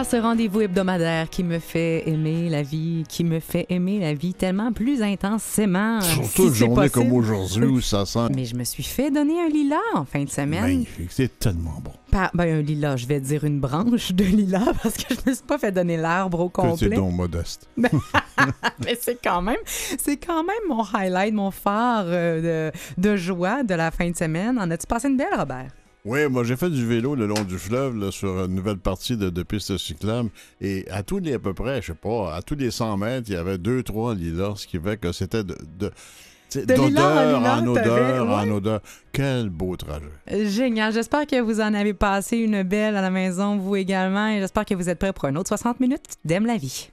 Ah, ce rendez-vous hebdomadaire qui me fait aimer la vie, qui me fait aimer la vie tellement plus intensément. Surtout si une journée possible. comme aujourd'hui où ça sent Mais je me suis fait donner un lilas en fin de semaine. magnifique. C'est tellement bon. Par- ben, un lilas, je vais dire une branche de lilas parce que je me suis pas fait donner l'arbre au Que c'est complet. donc modeste. Mais c'est quand même, c'est quand même mon highlight, mon phare euh, de, de joie de la fin de semaine. En as-tu passé une belle, Robert? Oui, moi j'ai fait du vélo le long du fleuve là, sur une nouvelle partie de, de piste cyclable et à tous les à peu près, je sais pas, à tous les 100 mètres, il y avait deux, trois lilas, ce qui fait que c'était de, de, en d'odeur en odeur en odeur. Quel beau trajet. Génial. J'espère que vous en avez passé une belle à la maison, vous également, et j'espère que vous êtes prêts pour un autre 60 minutes d'Aime la vie.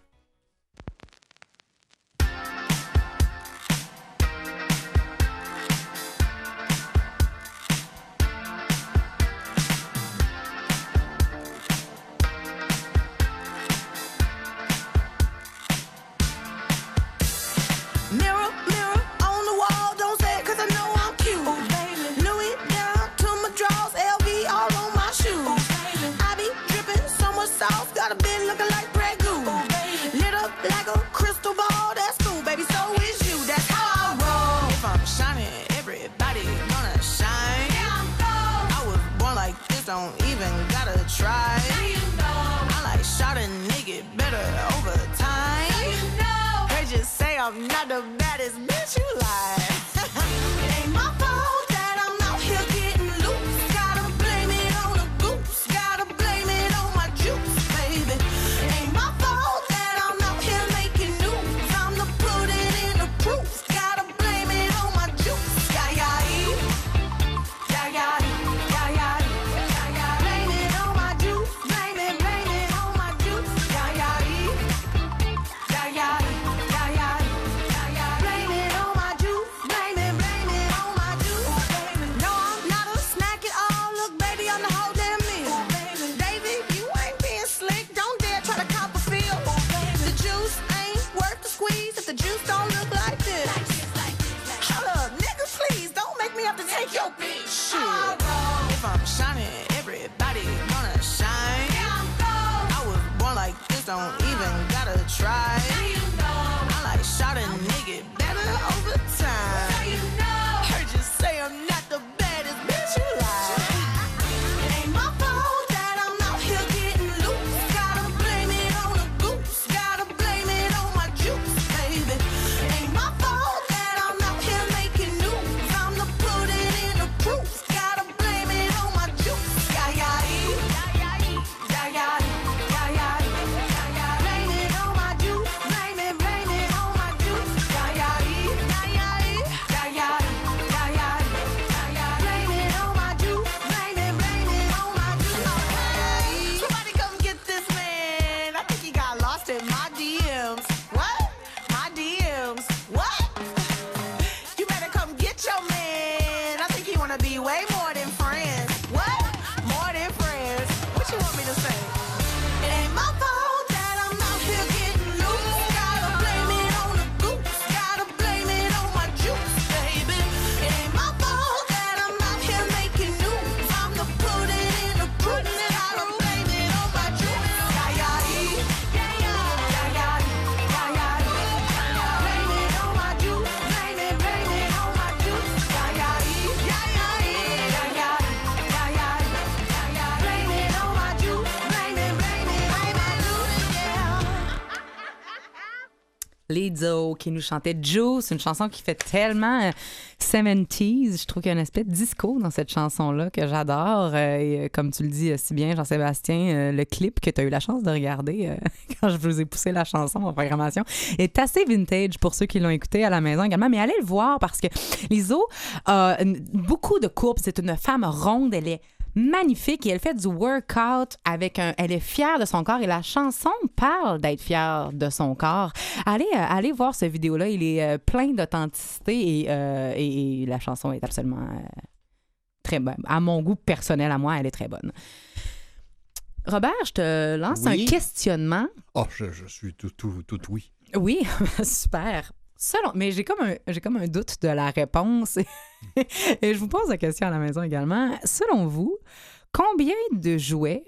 you know. I like shot a nigga better over time. So you know. They just say I'm not the best. Qui nous chantait Juice, une chanson qui fait tellement euh, 70s. Je trouve qu'il y a un aspect disco dans cette chanson-là que j'adore. Euh, et euh, comme tu le dis euh, si bien, Jean-Sébastien, euh, le clip que tu as eu la chance de regarder euh, quand je vous ai poussé la chanson en programmation est assez vintage pour ceux qui l'ont écouté à la maison également. Mais allez le voir parce que Lizzo a beaucoup de courbes. C'est une femme ronde. Elle est magnifique et elle fait du workout avec un. Elle est fière de son corps et la chanson parle d'être fière de son corps. Allez, euh, allez voir ce vidéo-là. Il est euh, plein d'authenticité et, euh, et- et la chanson est absolument très bonne. À mon goût personnel, à moi, elle est très bonne. Robert, je te lance Oui. un questionnement. Oh, je, je suis tout, tout, tout oui. Oui, super. Selon, mais j'ai comme un j'ai comme un doute de la réponse et je vous pose la question à la maison également. Selon vous, combien de jouets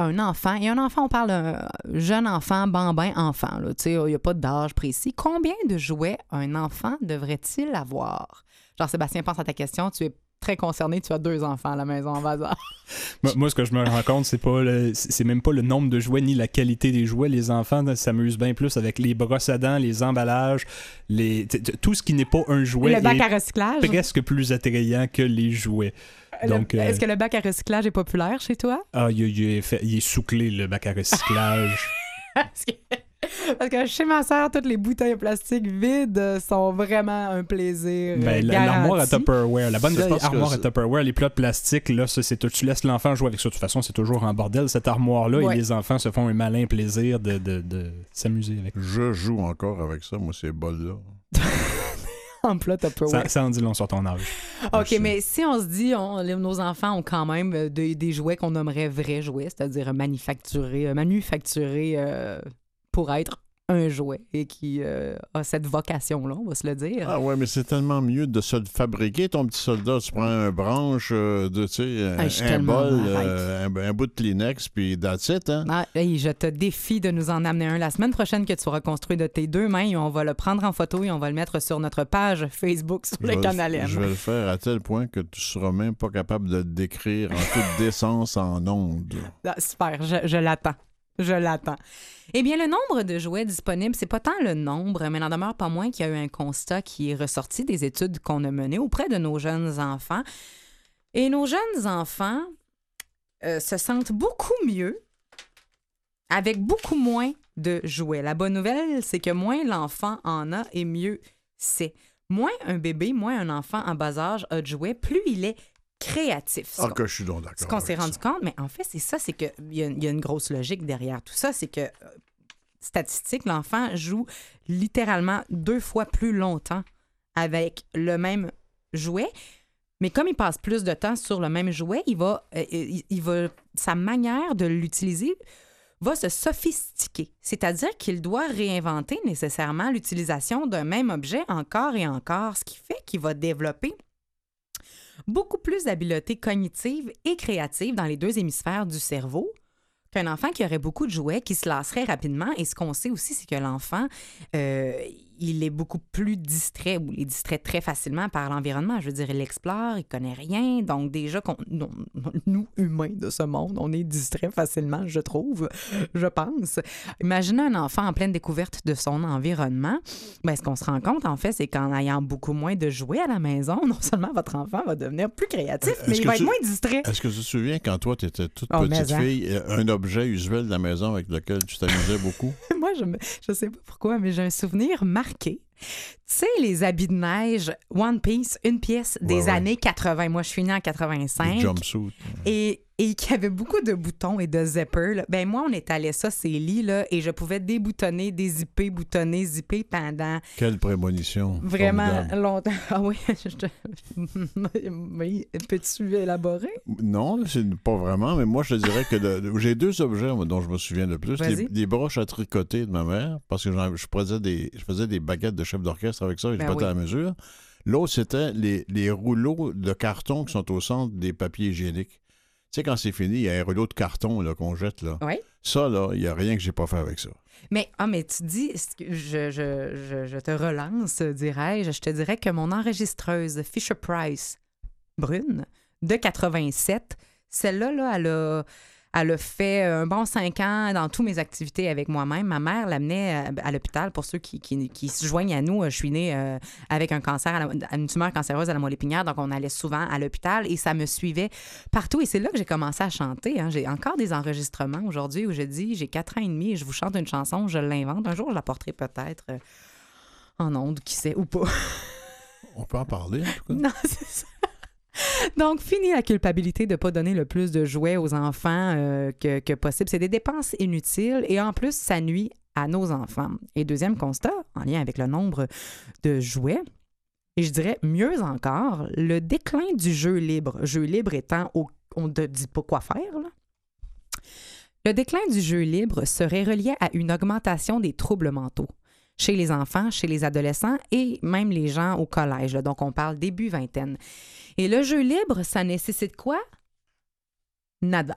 un enfant, et un enfant, on parle d'un jeune enfant, bambin enfant, il n'y a pas d'âge précis. Combien de jouets un enfant devrait-il avoir? Genre, Sébastien, pense à ta question, tu es très concerné, tu as deux enfants à la maison en âge. Moi, ce que je me rends compte, c'est pas le- c'est même pas le nombre de jouets ni la qualité des jouets. Les enfants s'amusent bien plus avec les brosses à dents, les emballages, les tout ce qui n'est pas un jouet le bac à recyclage? presque plus attrayant que les jouets. Donc, euh, Est-ce que le bac à recyclage est populaire chez toi? Ah, il, il est fait- il est souclé, le bac à recyclage. Parce que, chez ma sœur, toutes les bouteilles en plastique vides sont vraiment un plaisir. euh, Ben, la- l'armoire à. Tupperware, la bonne vieille armoire à Tupperware, les plats de plastique, là, ça, c'est tout- tu laisses l'enfant jouer avec ça. De toute façon, c'est toujours en bordel, cette armoire-là, Ouais. et les enfants se font un malin plaisir de, de- de s'amuser avec. Je joue encore avec ça, moi, ces bols-là. En plat Tupperware. Ça, ça en dit long sur ton âge. OK, mais si on se dit, on- nos enfants ont quand même euh, des, des jouets qu'on nommerait vrais jouets, c'est-à-dire manufacturés, euh, manufacturés euh, pour être un jouet et qui euh, a cette vocation-là, on va se le dire. Ah ouais, mais c'est tellement mieux de se le fabriquer, ton petit soldat. Tu prends un branche, euh, de, tu sais, un, Ah, un bol, euh, un, un bout de Kleenex, puis that's it, hein? Ah, hey, je te défie de nous en amener un la semaine prochaine que tu auras construit de tes deux mains et on va le prendre en photo et on va le mettre sur notre page Facebook sur le canal M. Je vais le faire à tel point que tu seras même pas capable de le décrire en toute décence en ondes. Ah, super, je, je l'attends. Je l'attends. Eh bien, le nombre de jouets disponibles, c'est pas tant le nombre, mais n'en demeure pas moins qu'il y a eu un constat qui est ressorti des études qu'on a menées auprès de nos jeunes enfants. Et nos jeunes enfants euh, se sentent beaucoup mieux avec beaucoup moins de jouets. La bonne nouvelle, c'est que moins l'enfant en a et mieux c'est. Moins un bébé, moins un enfant en bas âge a de jouets, plus il est créatif. Ce Ah, que je suis donc d'accord. ce qu'on s'est rendu ça. compte, mais en fait, c'est ça, c'est qu'il y, a- il y a une grosse logique derrière tout ça, c'est que, euh, statistique, l'enfant joue littéralement deux fois plus longtemps avec le même jouet. Mais comme il passe plus de temps sur le même jouet, il va, euh, il, il va sa manière de l'utiliser va se sophistiquer. C'est-à-dire qu'il doit réinventer nécessairement l'utilisation d'un même objet encore et encore, ce qui fait qu'il va développer beaucoup plus d'habiletés cognitives et créatives dans les deux hémisphères du cerveau qu'un enfant qui aurait beaucoup de jouets, qui se lasserait rapidement. Et ce qu'on sait aussi, c'est que l'enfant, euh, il est beaucoup plus distrait ou il est distrait très facilement par l'environnement. Je veux dire, il explore, il connaît rien. Donc déjà, non, nous, humains de ce monde, on est distrait facilement, je trouve, je pense. Imaginez un enfant en pleine découverte de son environnement. Ben, ce qu'on se rend compte, en fait, c'est qu'en ayant beaucoup moins de jouets à la maison, non seulement votre enfant va devenir plus créatif, Est-ce mais il va être moins distrait. Est-ce que tu te souviens quand toi, tu étais toute Oh, petite hein. fille, euh, un objet usuel de la maison avec lequel tu t'amusais beaucoup? Moi, je, me, je sais pas pourquoi, mais j'ai un souvenir marqué. Tu sais, les habits de neige One Piece, une pièce des Ouais, ouais. années 80. Moi, je suis née en 85. Des jumpsuits. Et, et qui avait beaucoup de boutons et de zippers. Ben moi, on étalait ça, ces lits, là, et je pouvais déboutonner, dézipper, boutonner, zipper pendant Quelle prémonition. vraiment Formidable. longtemps. Ah oui, je te- peux-tu élaborer? Non, c'est pas vraiment, mais moi, je te dirais que de- j'ai deux objets moi, dont je me souviens le plus. Les, les broches à tricoter de ma mère, parce que je, faisais des, je faisais des baguettes de chef d'orchestre avec ça et je Ben oui. à la mesure. L'autre, c'était les, les rouleaux de carton qui sont au centre des papiers hygiéniques. Tu sais, quand c'est fini, il y a un rouleau de carton là, qu'on jette. là. Oui. Ça, là, il n'y a rien que j'ai pas fait avec ça. Mais, ah, mais tu dis, je, je, je, je te relance, dirais-je. Je te dirais que mon enregistreuse Fisher Price brune de 87, celle-là, là, elle a, elle a fait un bon cinq ans dans toutes mes activités avec moi-même. Ma mère l'amenait à, à l'hôpital. Pour ceux qui, qui, qui se joignent à nous, je suis née euh, avec un cancer, à la- une tumeur cancéreuse à la moelle épinière, donc on allait souvent à l'hôpital et ça me suivait partout. Et c'est là que j'ai commencé à chanter. hein. J'ai encore des enregistrements aujourd'hui où je dis j'ai quatre ans et demi et je vous chante une chanson, je l'invente. Un jour, je la porterai peut-être euh, en ondes, qui sait, ou pas. On peut en parler, en tout cas. non, c'est ça. Donc, fini la culpabilité de ne pas donner le plus de jouets aux enfants euh, que, possible. C'est des dépenses inutiles et en plus, ça nuit à nos enfants. Et deuxième constat, en lien avec le nombre de jouets, et je dirais mieux encore, le déclin du jeu libre. Jeu libre étant, au- on ne dit pas quoi faire. Le déclin du jeu libre serait relié à une augmentation des troubles mentaux chez les enfants, chez les adolescents et même les gens au collège. Donc, on parle début vingtaine. Et le jeu libre, ça nécessite quoi? Nada.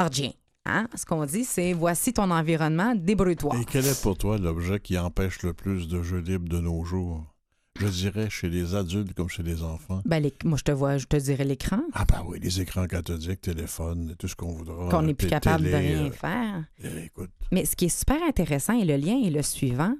Rien. Hein? Ce qu'on dit, c'est voici ton environnement, débrouille-toi. Et quel est pour toi l'objet qui empêche le plus de jeux libres de nos jours? Je dirais chez les adultes comme chez les enfants. Ben, les- moi, je te vois, je te dirais l'écran, Ah ben oui, les écrans cathodiques, téléphones, tout ce qu'on voudra. qu'on n'est plus capable de rien euh, faire. écoute, Mais ce qui est super intéressant et le lien est le suivant.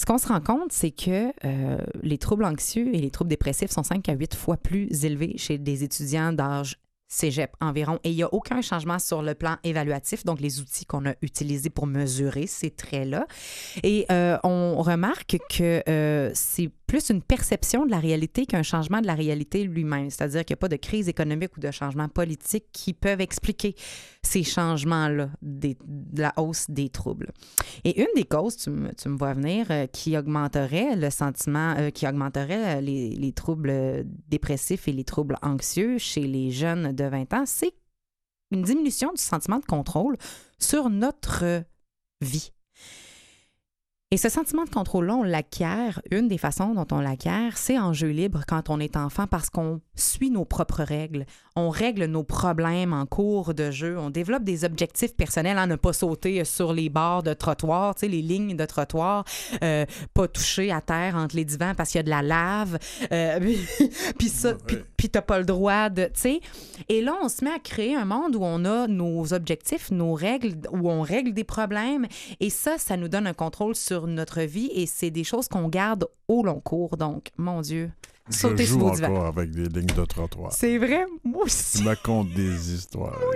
Ce qu'on se rend compte, c'est que euh, les troubles anxieux et les troubles dépressifs sont 5 à 8 fois plus élevés chez des étudiants d'âge cégep environ. Et il n'y a aucun changement sur le plan évaluatif, donc les outils qu'on a utilisés pour mesurer ces traits-là. Et euh, on remarque que euh, c'est plus une perception de la réalité qu'un changement de la réalité lui-même. C'est-à-dire qu'il n'y a pas de crise économique ou de changement politique qui peuvent expliquer ces changements-là, de la hausse des troubles. Et une des causes, tu me, vois venir, euh, qui augmenterait le sentiment, euh, qui augmenterait euh, les, les troubles dépressifs et les troubles anxieux chez les jeunes de 20 ans, c'est une diminution du sentiment de contrôle sur notre vie. Et ce sentiment de contrôle-là, on l'acquiert. Une des façons dont on l'acquiert, c'est en jeu libre quand on est enfant parce qu'on suit nos propres règles. On règle nos problèmes en cours de jeu. On développe des objectifs personnels à ne pas sauter sur les bords de trottoir, tu sais, les lignes de trottoir, euh, pas toucher à terre entre les divans parce qu'il y a de la lave. euh, puis- ça, puis, puis t'as pas le droit de, tu sais. Et là, on se met à créer un monde où on a nos objectifs, nos règles, où on règle des problèmes. Et ça, ça nous donne un contrôle sur notre vie et c'est des choses qu'on garde au long cours. Donc, mon Dieu, je sautez sur vos divans. encore avec des lignes de trottoir. C'est vrai, moi aussi. me racontes des histoires. Moi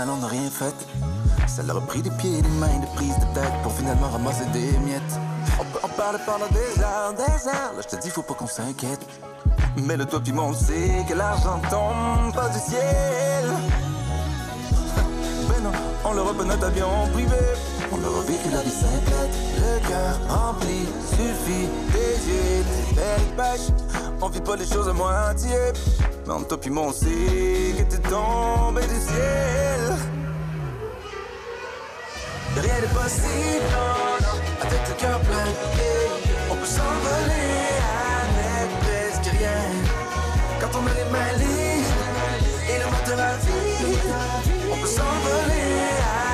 puis au final on n'a rien fait. Ça leur a pris des pieds, des mains, des prises de tête pour finalement ramasser des miettes. On peut en parler pendant des heures, des heures. Là je te dis faut pas qu'on s'inquiète. Mais le toi puis moi on sait que l'argent tombe pas du ciel. Ben non, on leur pas notre avion privé. On leur a vécu la vie simplette. Le cœur rempli, suffit des yeux, des belles pêches. On vit pas les choses à moitié. Mais entre toi moi on sait que t'es tombé du ciel. Rien n'est possible, non, avec le cœur plein. On peut s'envoler avec presque rien. Quand on a les mains libres et le moteur à vide, on peut s'envoler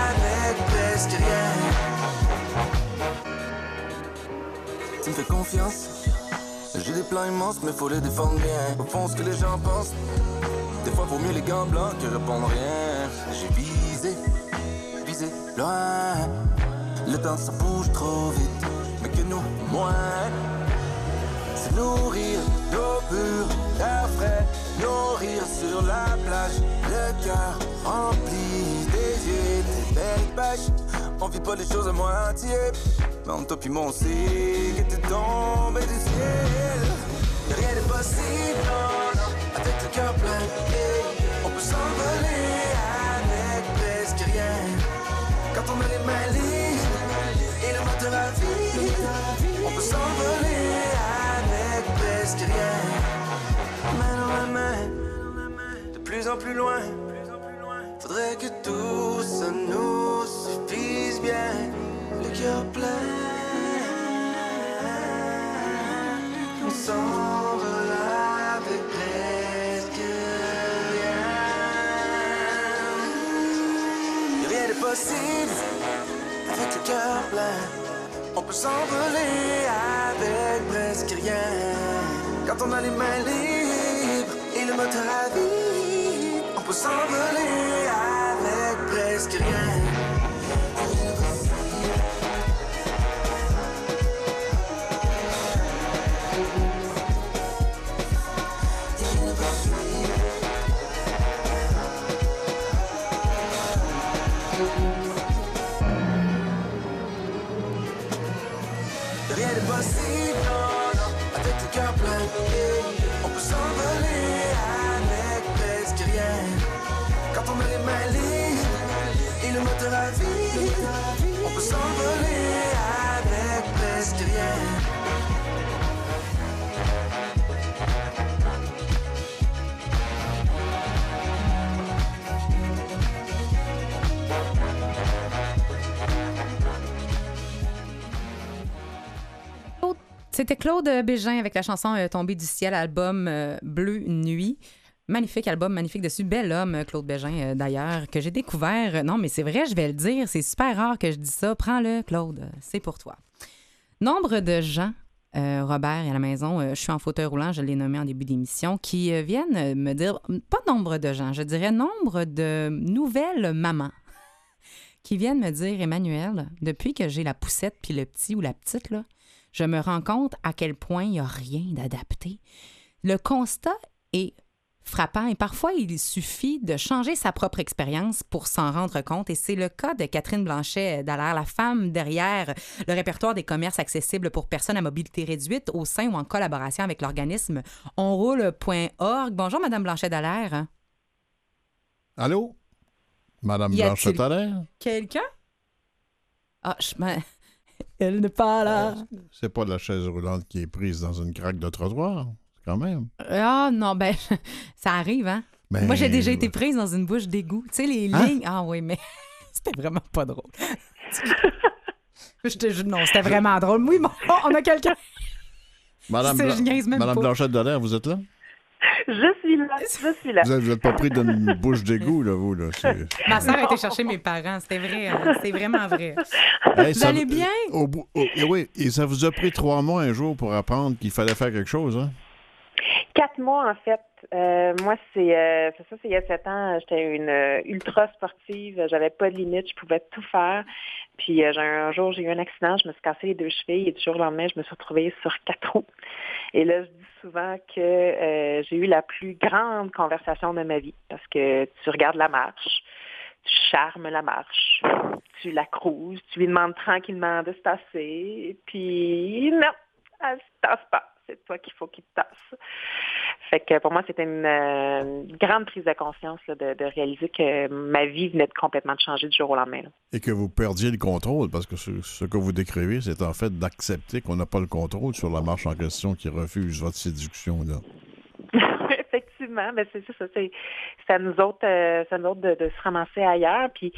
avec presque rien. Tu me fais confiance. J'ai des plans immenses, mais faut les défendre bien. Au fond, ce que les gens pensent. Des fois, vaut mieux les gants blancs que répondre rien. J'ai visé, visé loin. Le temps, ça bouge trop vite. Mais que nous, moins. C'est nourrir d'eau pure, d'air frais. Nourrir sur la plage. Le cœur rempli des yeux, des belles pêches. On vit pas les choses à moitié. Mais entre toi moi, on sait que t'es tombé du ciel. Rien n'est possible, non, non, avec le cœur plein. On peut s'envoler avec presque rien. Quand on a les mains libres et le moteur à vide, on peut s'envoler avec presque rien. Main dans la main, de plus en plus loin. Faudrait que tout ça nous suffise bien. Cœur plein, on s'envole avec presque rien. Rien n'est possible avec le cœur plein. On peut s'envoler avec presque rien. Quand on a les mains libres et le moteur à vide, on peut s'envoler avec presque. Rien C'était Claude Bégin avec la chanson euh, Tombée du ciel, album euh, Bleu Nuit. Magnifique album, magnifique dessus. Bel homme, euh, Claude Bégin, d'ailleurs, que j'ai découvert. Non, mais c'est vrai, je vais le dire. C'est super rare que je dise ça. Prends-le, Claude. C'est pour toi. Nombre de gens, euh, Robert et à la maison, euh, je suis en fauteuil roulant, je l'ai nommé en début d'émission, qui euh, viennent me dire, pas nombre de gens, je dirais nombre de nouvelles mamans qui viennent me dire, Emmanuel, depuis que j'ai la poussette puis le petit ou la petite, là, je me rends compte à quel point il n'y a rien d'adapté. Le constat est frappant et parfois il suffit de changer sa propre expérience pour s'en rendre compte et c'est le cas de Catherine Blanchet Dallaire, la femme derrière le répertoire des commerces accessibles pour personnes à mobilité réduite au sein ou en collaboration avec l'organisme onroule.org. Bonjour Madame Blanchet Dallaire. Allô? Madame Y a-t-il- Blanchette Allaire? Quelqu'un? Ah, je elle n'est pas là. C'est pas la chaise roulante qui est prise dans une craque de trottoir, quand même. Ah non, ben ça arrive hein. Ben, Moi, j'ai déjà été prise dans une bouche d'égout. Tu sais, les Hein? lignes. Ah oui, mais c'était vraiment pas drôle. je te jure, non, c'était vraiment drôle. Oui, bon, on a quelqu'un. Madame, Bla-. Blanchette Dallaire, vous êtes là? Je suis là, je suis là. Vous êtes, vous êtes pas pris d'une bouche d'égout, là, vous, là. Ma soeur a été chercher mes parents. C'était vrai. hein. C'est vraiment vrai. Hey, Vous ça- allez bien? Au bout, au- et oui, et ça vous a pris trois mois un jour pour apprendre qu'il fallait faire quelque chose, hein? Quatre mois, en fait. Euh, moi, c'est euh, c'est ça, c'est il y a sept ans. J'étais une euh, ultra sportive. J'avais pas de limite. Je pouvais tout faire. Puis un jour, j'ai eu un accident. Je me suis cassé les deux chevilles et du jour au lendemain, je me suis retrouvée sur quatre roues. Et là, je dis souvent que j'ai eu la plus grande conversation de ma vie parce que tu regardes la marche, tu charmes la marche, tu la cruises, tu lui demandes tranquillement de se tasser, puis non, elle se tasse pas. C'est toi qu'il faut qu'il te tasse. Fait que pour moi, c'était une, euh, grande prise de conscience là, de, de réaliser que ma vie venait de complètement changer du jour au lendemain. Et que vous perdiez le contrôle, parce que ce, ce que vous décrivez, c'est en fait d'accepter qu'on n'a pas le contrôle sur la marche en question qui refuse votre séduction, là. Ben c'est ça. C'est à nous autres, euh, de, se ramasser ailleurs. Puis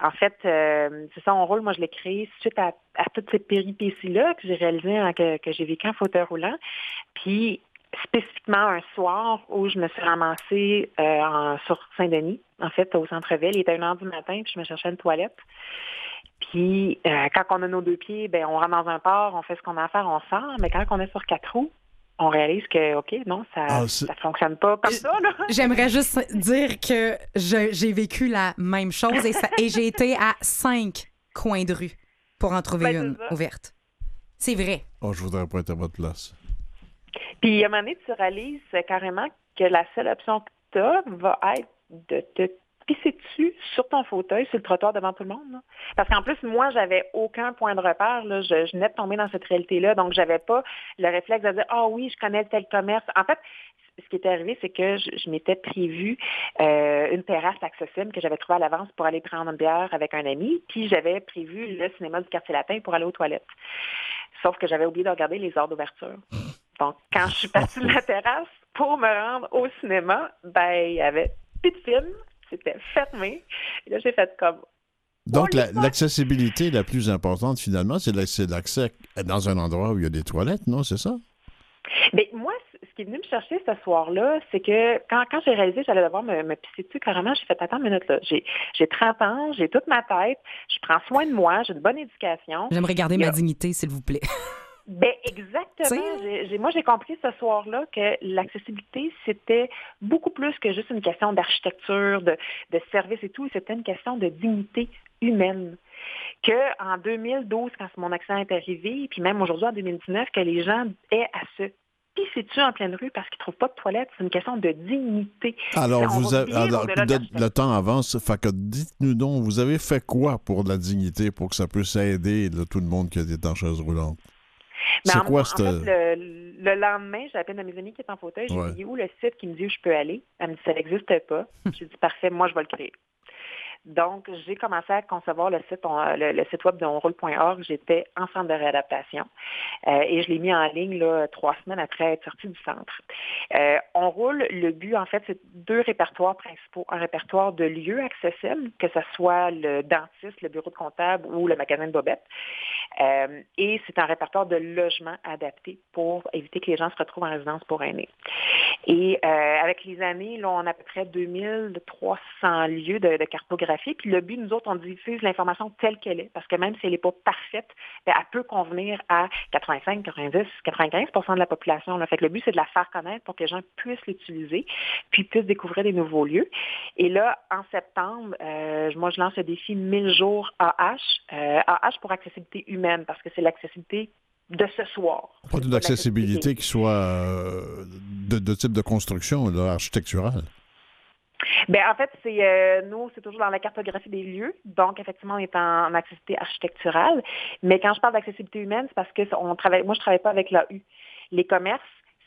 en fait, euh, c'est ça, on roule. Moi, je l'ai créé suite à, toutes ces péripéties-là que j'ai réalisées, hein, que, j'ai vécu en fauteuil roulant. Puis spécifiquement un soir où je me suis ramassée euh, en, sur Saint-Denis, en fait, au centre-ville. Il était une heure du matin, puis je me cherchais une toilette. Puis quand on a nos deux pieds, ben on rentre dans un port, on fait ce qu'on a à faire, on sort. Mais quand on est sur quatre roues, on réalise que, OK, non, ça Ah, ça fonctionne pas comme ça. Là. J'aimerais juste dire que je- j'ai vécu la même chose et, ça- et j'ai été à cinq coins de rue pour en trouver Ben, une ça. ouverte. C'est vrai. Oh, je voudrais pas être à votre place. Puis à un moment donné, tu réalises carrément que la seule option que tu as va être de te pisser dessus sur ton fauteuil, sur le trottoir devant tout le monde. là? Parce qu'en plus, moi, j'avais aucun point de repère. Là. Je, je venais de tomber dans cette réalité-là, donc j'avais pas le réflexe de dire Ah oui, je connais tel commerce. En fait, ce qui était arrivé, c'est que je, je m'étais prévu euh, une terrasse accessible que j'avais trouvée à l'avance pour aller prendre une bière avec un ami, puis j'avais prévu le cinéma du quartier latin pour aller aux toilettes. Sauf que j'avais oublié de regarder les heures d'ouverture. Donc, quand je suis partie de la terrasse pour me rendre au cinéma, ben, il y avait plus de film, c'était fermé. Et là, j'ai fait comme, Donc, la- l'accessibilité la plus importante, finalement, c'est la- c'est l'accès dans un endroit où il y a des toilettes, non? C'est ça? Ben, moi, ce qui est venu me chercher ce soir-là, c'est que quand, quand j'ai réalisé que j'allais devoir me, me pisser dessus carrément, j'ai fait attends une minute là. J'ai, j'ai 30 ans, j'ai toute ma tête, je prends soin de moi, j'ai une bonne éducation. J'aimerais garder ma dignité, s'il vous plaît. Ben exactement. J'ai- moi, j'ai compris ce soir-là que l'accessibilité, c'était beaucoup plus que juste une question d'architecture, de, de service et tout. C'était une question de dignité humaine. Que en 2012, quand mon accident est arrivé, puis même aujourd'hui en 2019, que les gens aient à se pisser dessus en pleine rue parce qu'ils trouvent pas de toilette, c'est une question de dignité. Alors, On vous avez, alors, de de- le temps avance. Fait que dites-nous donc, vous avez fait quoi pour la dignité, pour que ça puisse aider là, tout le monde qui est en chaise roulante? Mais C'est en- quoi en fait, le, le lendemain, j'ai appelé une de mes amies qui est en fauteuil. J'ai Ouais. dit où le site qui me dit où je peux aller. Elle me dit ça n'existe pas. J'ai dit parfait, moi je vais le créer. Donc, j'ai commencé à concevoir le site, web de onroule.org. J'étais en centre de réadaptation euh, et je l'ai mis en ligne trois semaines après être sortie du centre. Euh, on roule, le but, en fait, c'est deux répertoires principaux. Un répertoire de lieux accessibles, que ce soit le dentiste, le bureau de comptable ou le magasin de Bobette. Euh, et c'est un répertoire de logements adaptés pour éviter que les gens se retrouvent en résidence pour aînés. Et euh, avec les années, on a à peu près 2300 lieux de cartographie. Puis le but, nous autres, on diffuse l'information telle qu'elle est, parce que même si elle n'est pas parfaite, ben, elle peut convenir à 85, 90, 95% de la population. Là. Le but, c'est de la faire connaître pour que les gens puissent l'utiliser, puis puissent découvrir des nouveaux lieux. Et là, en septembre, euh, moi, je lance le défi 1000 jours AH. AH pour accessibilité humaine, parce que c'est l'accessibilité de ce soir. Pas d'une accessibilité qui soit euh, de, de type de construction, là, architecturale. Ben, en fait, c'est euh, nous, c'est toujours dans la cartographie des lieux. Donc, effectivement, on est en, accessibilité architecturale. Mais quand je parle d'accessibilité humaine, c'est parce que on travaille. Moi, je travaille pas avec l'AU. Les commerces,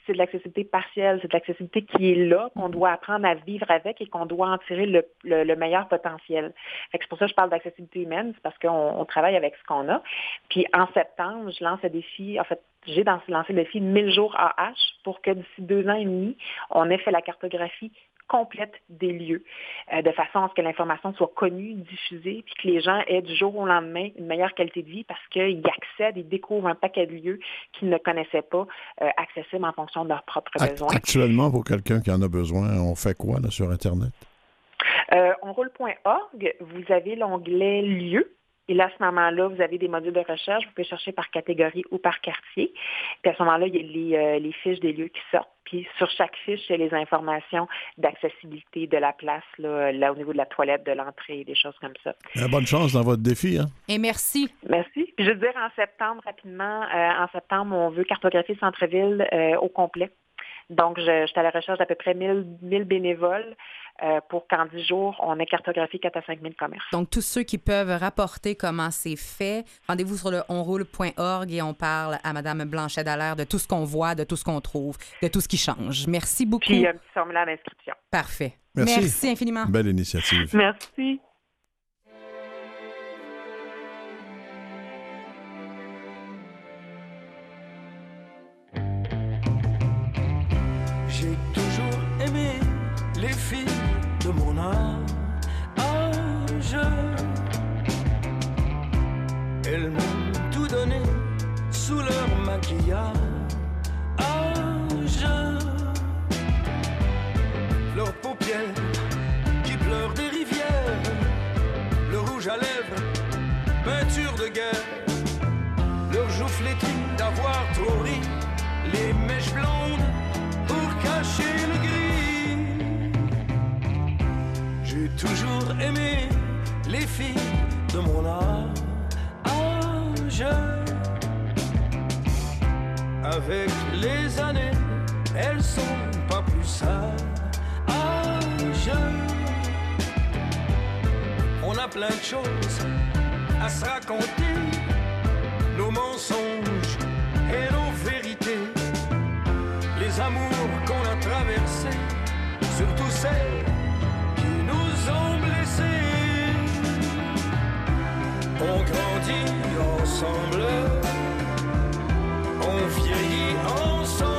c'est de l'accessibilité partielle, c'est de l'accessibilité qui est là, qu'on doit apprendre à vivre avec et qu'on doit en tirer le, le- le meilleur potentiel. C'est pour ça que je parle d'accessibilité humaine, c'est parce qu'on on travaille avec ce qu'on a. Puis en septembre, je lance le défi, en fait, j'ai lancé le défi 1000 jours AH pour que d'ici deux ans et demi, on ait fait la cartographie complète des lieux, euh, de façon à ce que l'information soit connue, diffusée, puis que les gens aient du jour au lendemain une meilleure qualité de vie parce qu'ils accèdent, ils découvrent un paquet de lieux qu'ils ne connaissaient pas, euh, accessibles en fonction de leurs propres besoins. Actuellement, pour quelqu'un qui en a besoin, on fait quoi là, sur Internet? Euh, onroule.org, vous avez l'onglet lieux. Et là, à ce moment-là, vous avez des modules de recherche. Vous pouvez chercher par catégorie ou par quartier. Puis à ce moment-là, il y a les, euh, les fiches des lieux qui sortent. Puis sur chaque fiche, il y a les informations d'accessibilité de la place, là, là, au niveau de la toilette, de l'entrée, des choses comme ça. Bonne chance dans votre défi. Hein? Et merci. Merci. Puis je veux dire, en septembre, rapidement, euh, en septembre, on veut cartographier le centre-ville euh, au complet. Donc, je, suis à la recherche d'à peu près 1000, 1000 bénévoles euh, pour qu'en 10 jours, on ait cartographié 4 à 5 000 commerces. Donc, tous ceux qui peuvent rapporter comment c'est fait, rendez-vous sur le onroule.org et on parle à Mme Blanchet Dallaire de tout ce qu'on voit, de tout ce qu'on trouve, de tout ce qui change. Merci beaucoup. Puis un petit formulaire d'inscription. Parfait. Merci. infiniment. Belle initiative. Merci. J'ai toujours aimé les filles de mon âge. Elles m'ont tout donné sous leur maquillage. Leurs paupières qui pleurent des rivières. Le rouge à lèvres, peinture de guerre. Leurs joues flétries d'avoir trop ri. Les mèches blondes J'ai toujours aimé les filles de mon âge. Avec les années, elles sont pas plus sages. On a plein de choses à se raconter, nos mensonges et nos vérités les amours qu'on a traversés, surtout celles On grandit ensemble, on vieillit ensemble.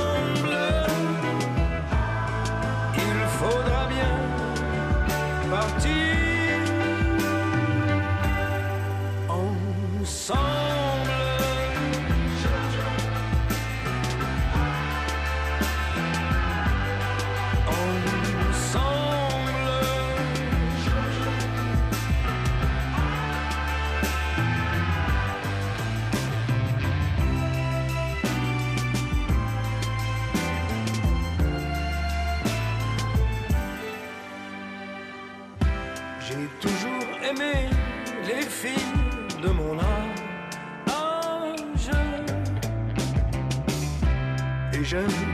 Et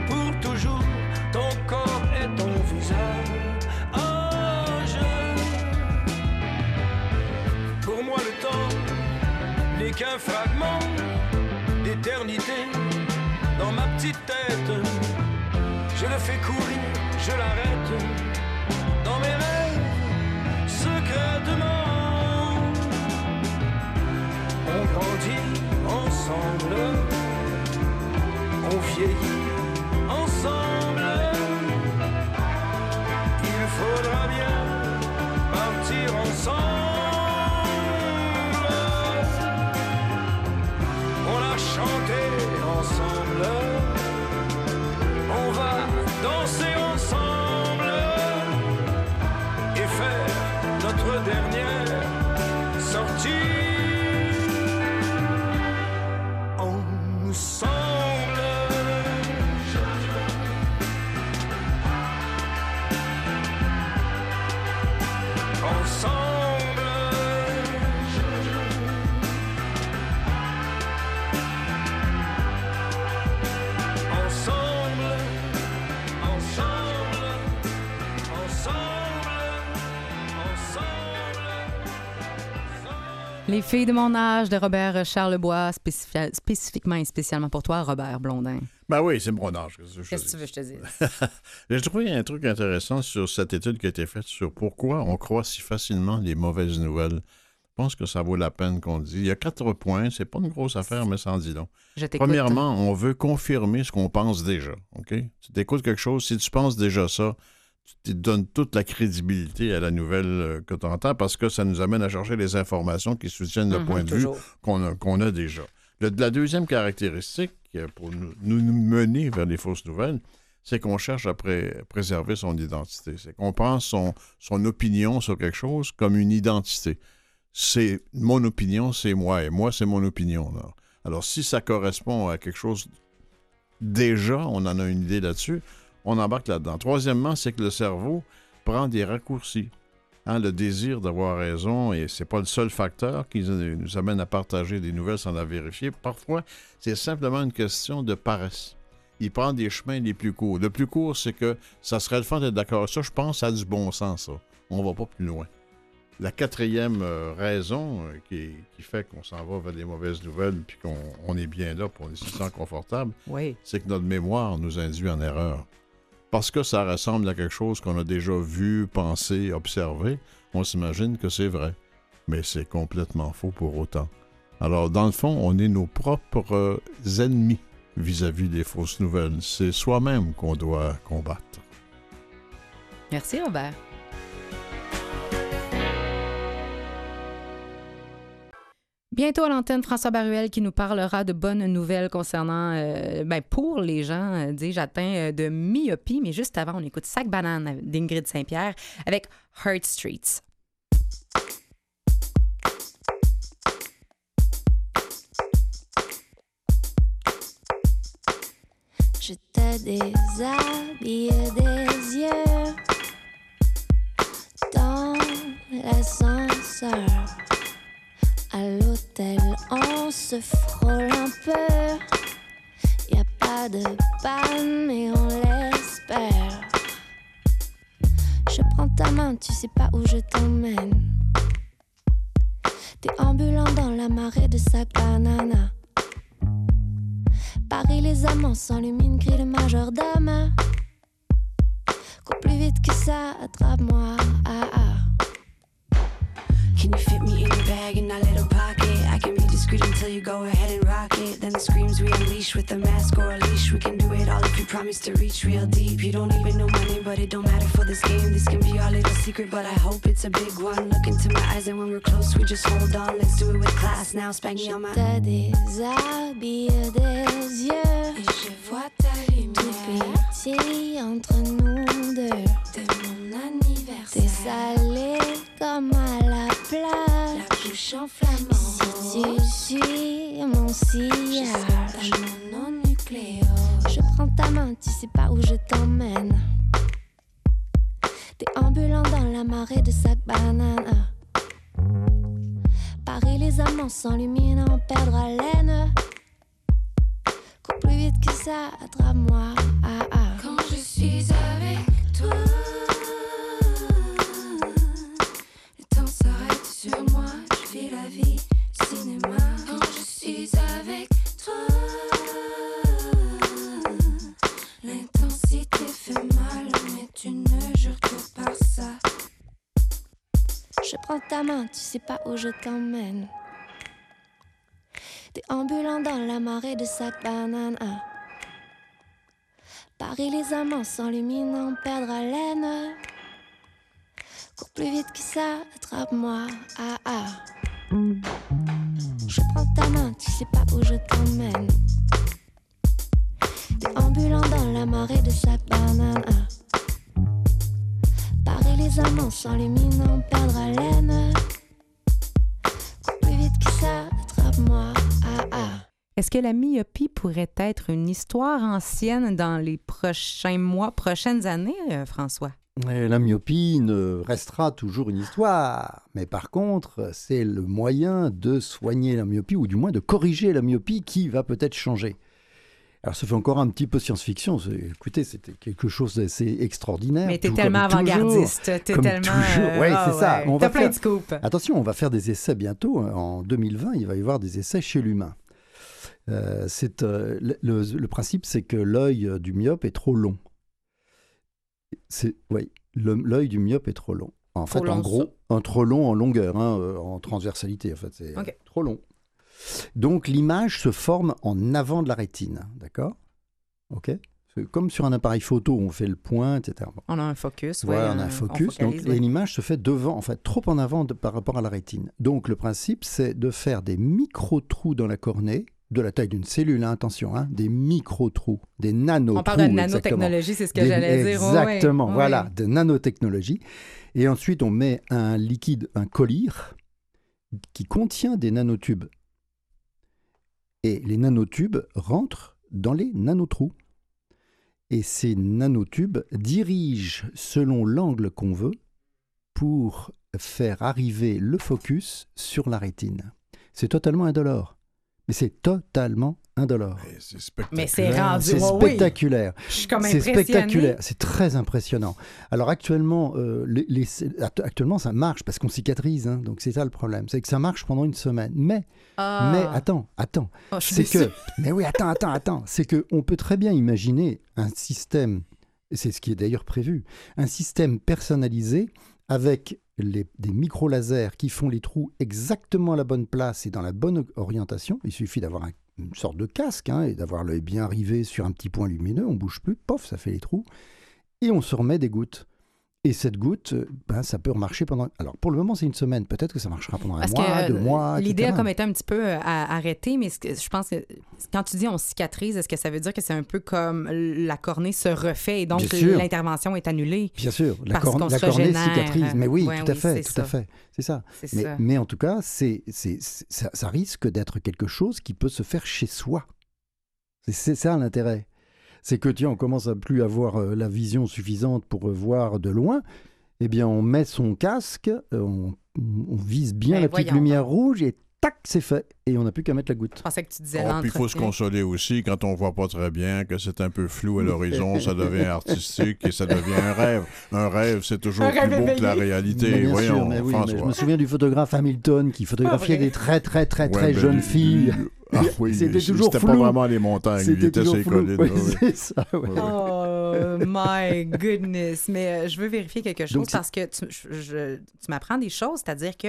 Les filles de mon âge de Robert Charlebois, spécifi- spécifiquement et spécialement pour toi, Robert Blondin. Ben oui, c'est mon âge. Qu'est-ce que dis? tu veux que je te dise? J'ai trouvé un truc intéressant sur cette étude qui a été faite sur pourquoi on croit si facilement les mauvaises nouvelles. Je pense que ça vaut la peine qu'on le dise. Il y a quatre points. C'est pas une grosse affaire, mais ça en dit long. Je t'écoute. Premièrement, on veut confirmer ce qu'on pense déjà. OK? Tu t'écoutes quelque chose, si tu penses déjà ça, tu te donnes toute la crédibilité à la nouvelle euh, que tu entends parce que ça nous amène à chercher les informations qui soutiennent le Mhm, point de toujours. vue qu'on a, déjà. Le- la deuxième caractéristique euh, pour nous, nous- nous mener vers les fausses nouvelles, c'est qu'on cherche à pré- préserver son identité. C'est qu'on pense son, son opinion sur quelque chose comme une identité. C'est mon opinion, c'est moi, et moi, c'est mon opinion. là. Alors, si ça correspond à quelque chose déjà, on en a une idée là-dessus, on embarque là-dedans. Troisièmement, c'est que le cerveau prend des raccourcis. Hein, le désir d'avoir raison, et c'est pas le seul facteur qui nous amène à partager des nouvelles sans la vérifier. Parfois, c'est simplement une question de paresse. Il prend des chemins les plus courts. Le plus court, c'est que ça serait le fun d'être d'accord. Ça, je pense, ça a du bon sens, ça. On va pas plus loin. La quatrième euh, raison euh, qui, qui fait qu'on s'en va vers des mauvaises nouvelles puis qu'on on est bien là pour on se sent confortable, Oui. c'est que notre mémoire nous induit en erreur. Parce que ça ressemble à quelque chose qu'on a déjà vu, pensé, observé, on s'imagine que c'est vrai. Mais c'est complètement faux pour autant. Alors, dans le fond, on est nos propres ennemis vis-à-vis des fausses nouvelles. C'est soi-même qu'on doit combattre. Merci, Robert. Bientôt à l'antenne, François Baruel qui nous parlera de bonnes nouvelles concernant, euh, ben, pour les gens, euh, dis-je, atteints euh, de myopie. Mais juste avant, on écoute Sac Banane d'Ingrid Saint-Pierre avec Heart Streets. Je te déshabille des yeux dans l'ascenseur. À l'hôtel, on se frôle un peu. Y a pas de panne, mais on l'espère. Je prends ta main, tu sais pas où je t'emmène. T'es ambulant dans la marée de sac banana. Paris, les amants s'enluminent, crie le majordome. Cours plus vite que ça, attrape-moi. Ah, ah. Can you fit me in your bag in that little pocket? I can be discreet until you go ahead and rock it. Then the screams we unleash with a mask or a leash. We can do it all if you promise to reach real deep. You don't even know my name, but it don't matter for this game. This can be our little secret, but I hope it's a big one. Look into my eyes, and when we're close, we just hold on. Let's do it with class now. Spank me on my. Déshabille des yeux. Et je vois ta Tout lumière petit entre nous deux. de mon T'es anniversaire. salé comme à la La bouche en flamant. Si tu suis mon Je sillage. dans mon nom nucléo. Je prends ta main, tu sais pas où je t'emmène. T'es ambulant dans la marée de sac banane. Paris, les amants s'enluminent, on perdra haleine. Cours plus vite que ça, attrape-moi. Tu sais pas où je t'emmène. T'es ambulant dans la marée de sac banane. Paris les amants s'enluminent, en perdre haleine. Cours plus vite que ça, attrape-moi, ah ah. Je prends ta main, tu sais pas où je t'emmène. Déambulant dans la marée de cette banane. Paris les amants s'enluminent, en perdre haleine. Ah ah. Est-ce que la myopie pourrait être une histoire ancienne dans les prochains mois, prochaines années, euh, François? Et la myopie ne restera toujours une histoire. Mais par contre, c'est le moyen de soigner la myopie, ou du moins de corriger la myopie qui va peut-être changer. Alors, ça fait encore un petit peu science-fiction. Écoutez, c'était quelque chose d'assez extraordinaire. Mais t'es tellement avant-gardiste. T'es tellement. toujours. euh, Ouais, ah c'est ça. On va plein faire- de scoops. Attention, on va faire des essais bientôt. hein. En 2020, il va y avoir des essais chez l'humain. Euh, c'est, euh, le, principe, c'est que l'œil du myope est trop long. C'est, oui, l'œil du myope est trop long. En Trop fait, en gros, un trop long en longueur, hein, en transversalité. En fait, c'est trop long. Donc l'image se forme en avant de la rétine, d'accord? Ok? Comme sur un appareil photo, on fait le point, etc. Bon. On a un focus. Voilà, ouais, on a un focus. donc, et l'image se fait devant, en fait, trop en avant de- par rapport à la rétine. Donc, le principe, c'est de faire des micro-trous dans la cornée, de la taille d'une cellule, hein, attention, hein, des micro-trous, des nano-trous. On parle de nanotechnologie, c'est ce que j'allais dire. Exactement, ouais. voilà, de nanotechnologie. Et ensuite, on met un liquide, un collyre, qui contient des nanotubes. Et les nanotubes rentrent dans les nanotrous. Et ces nanotubes dirigent selon l'angle qu'on veut pour faire arriver le focus sur la rétine. C'est totalement indolore. Mais c'est totalement indolore. Et C'est spectaculaire. Mais c'est rendu. C'est oui. spectaculaire. Je suis comme C'est spectaculaire, c'est très impressionnant. Alors actuellement, euh, les- les- act- actuellement ça marche parce qu'on cicatrise, hein, donc c'est ça le problème, c'est que ça marche pendant une semaine. Mais, Ah. mais attends, attends, Oh, c'est que, mais oui, attends, attends, attends, c'est que on peut très bien imaginer un système, et c'est ce qui est d'ailleurs prévu, un système personnalisé avec des micro-lasers qui font les trous exactement à la bonne place et dans la bonne orientation. Il suffit d'avoir un- une sorte de casque hein, et d'avoir l'œil bien rivé sur un petit point lumineux, on bouge plus, pof, ça fait les trous, et on se remet des gouttes. Et cette goutte, euh, ben, ça peut marcher pendant... Alors pour le moment c'est une semaine, peut-être que ça marchera pendant un mois, deux euh, mois. l'idée a comme été un petit peu euh, à- arrêtée, mais que- je pense que quand tu dis on cicatrise, est-ce que ça veut dire que c'est un peu comme la cornée se refait et donc l'intervention est annulée? Bien sûr, la, Parce corne- qu'on la cornée cicatrise. Mais oui, Ouais, tout à oui, fait, tout à fait. C'est ça. Mais, ça. mais en tout cas, c'est, ça, ça risque d'être quelque chose qui peut se faire chez soi. C'est ça l'intérêt. C'est que, tiens, on commence à plus avoir euh, la vision suffisante pour euh, voir de loin. Eh bien, on met son casque, euh, on, on vise bien Ben, la petite voyons lumière rouge et tac, c'est fait. Et on n'a plus qu'à mettre la goutte. Je pensais que tu disais Oh, puis il faut se consoler aussi quand on voit pas très bien, que c'est un peu flou à l'horizon, ça devient artistique et ça devient un rêve. Un rêve, c'est toujours plus beau que la réalité. Mais bien Voyons, sûr, mais oui, mais François. je me souviens du photographe Hamilton qui photographiait vrai. des très, très, très, Ouais, très mais jeunes lui- filles. lui- Ah oui, C'était toujours C'était pas flou. vraiment les montagnes, il C'était était toujours sur les flou. collines. Oui, là, oui. c'est ça, ouais. Ouais, ouais. Oh my goodness. Mais euh, je veux vérifier quelque chose Donc, parce que tu, je- je- tu m'apprends des choses, c'est-à-dire que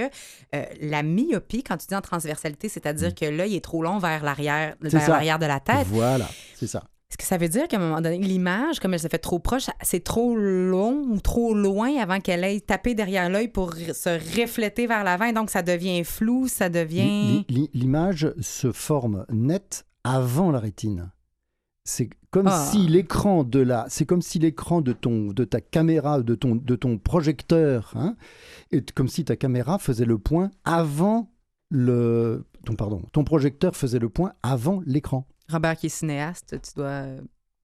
euh, la myopie, quand tu dis en transversalité, c'est-à-dire que l'œil est trop long vers l'arrière, Mm. Vers l'arrière de la tête. Voilà, c'est ça. Est-ce que ça veut dire qu'à un moment donné, l'image, comme elle se fait trop proche, c'est trop long ou trop loin avant qu'elle aille taper derrière l'œil pour se refléter vers l'avant et donc ça devient flou, ça devient... L'i- l'i- L'image se forme nette avant la rétine. C'est comme Ah. si l'écran de la, c'est comme si l'écran de ton, de ta caméra, de ton, de ton projecteur, hein, est comme si ta caméra faisait le point avant le, ton pardon, ton projecteur faisait le point avant l'écran. Robert qui est cinéaste, tu dois...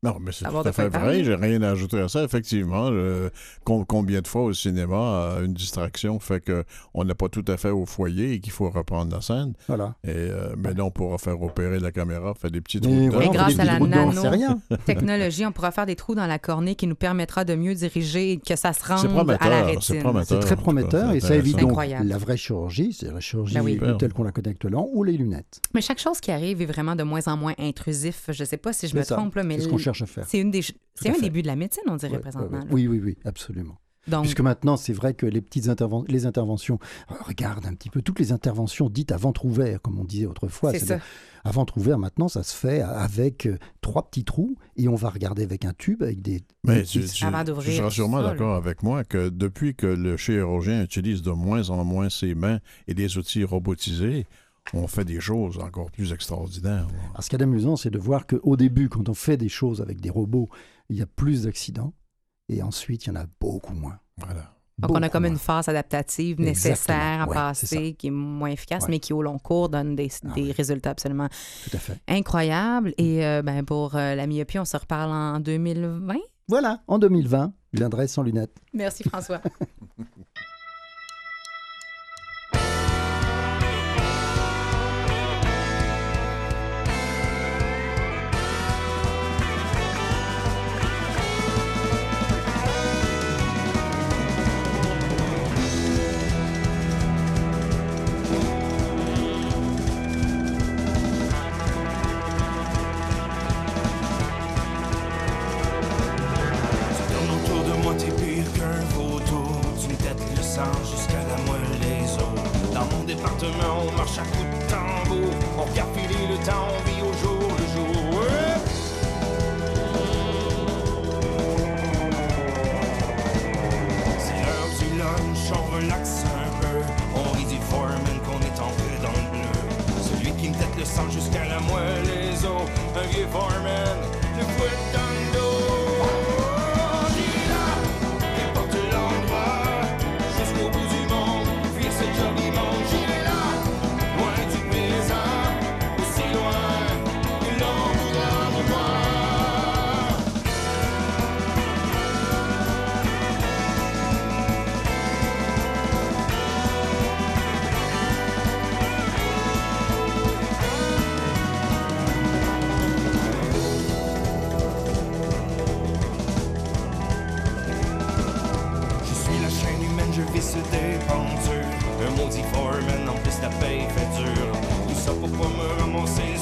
Non, mais c'est tout à fait vrai. J'ai rien à ajouter à ça. Effectivement, le- combien de fois au cinéma, euh, une distraction fait qu'on n'est pas tout à fait au foyer et qu'il faut reprendre la scène. Voilà. Et, euh, mais là, on pourra faire opérer la caméra, faire des petits Et trous voilà, fait grâce des à la petits trous dedans, nano- c'est rien. technologie, on pourra faire des trous dans la cornée qui nous permettra de mieux diriger et que ça se rende à la prometteur. rétine. C'est prometteur. C'est très prometteur et ça évite donc la vraie chirurgie, c'est la chirurgie Ben oui. telle qu'on la connaît actuellement, ou les lunettes. Mais chaque chose qui arrive est vraiment de moins en moins intrusif. Je sais pas si je me ça. trompe, là, mais cherche à faire. c'est une des, un fait. début de la médecine, on dirait Ouais, présentement. ouais, là. ouais. Oui, oui, oui, absolument. Donc, Puisque maintenant, c'est vrai que les petites interven- les interventions, euh, regarde un petit peu toutes les interventions dites à ventre ouvert, comme on disait autrefois. c'est c'est-à-dire ça. À ventre ouvert, maintenant, ça se fait avec euh, trois petits trous et on va regarder avec un tube, avec des. Mais des tu, petits- tu- Avant tu seras sûrement d'accord avec moi que depuis que le chirurgien utilise de moins en moins ses mains et des outils robotisés, on fait des choses encore plus extraordinaires. Alors, ce qui est amusant, c'est de voir qu'au début, quand on fait des choses avec des robots, il y a plus d'accidents et ensuite, il y en a beaucoup moins. Voilà. Donc, on a comme moins. une phase adaptative Exactement. nécessaire à Ouais, passer, qui est moins efficace, Ouais. mais qui, au long cours, donne des, Ah des oui. résultats absolument Tout à fait. incroyables. Et euh, ben, pour euh, la myopie, on se reparle en 2020. Voilà, en 2020, je viendrai sans lunettes. Merci, François. Sang jusqu'à la moelle des os. Un vieux foreman, le fouet dans le dos. La paye fait dur. Tout ça pour pas me ramasser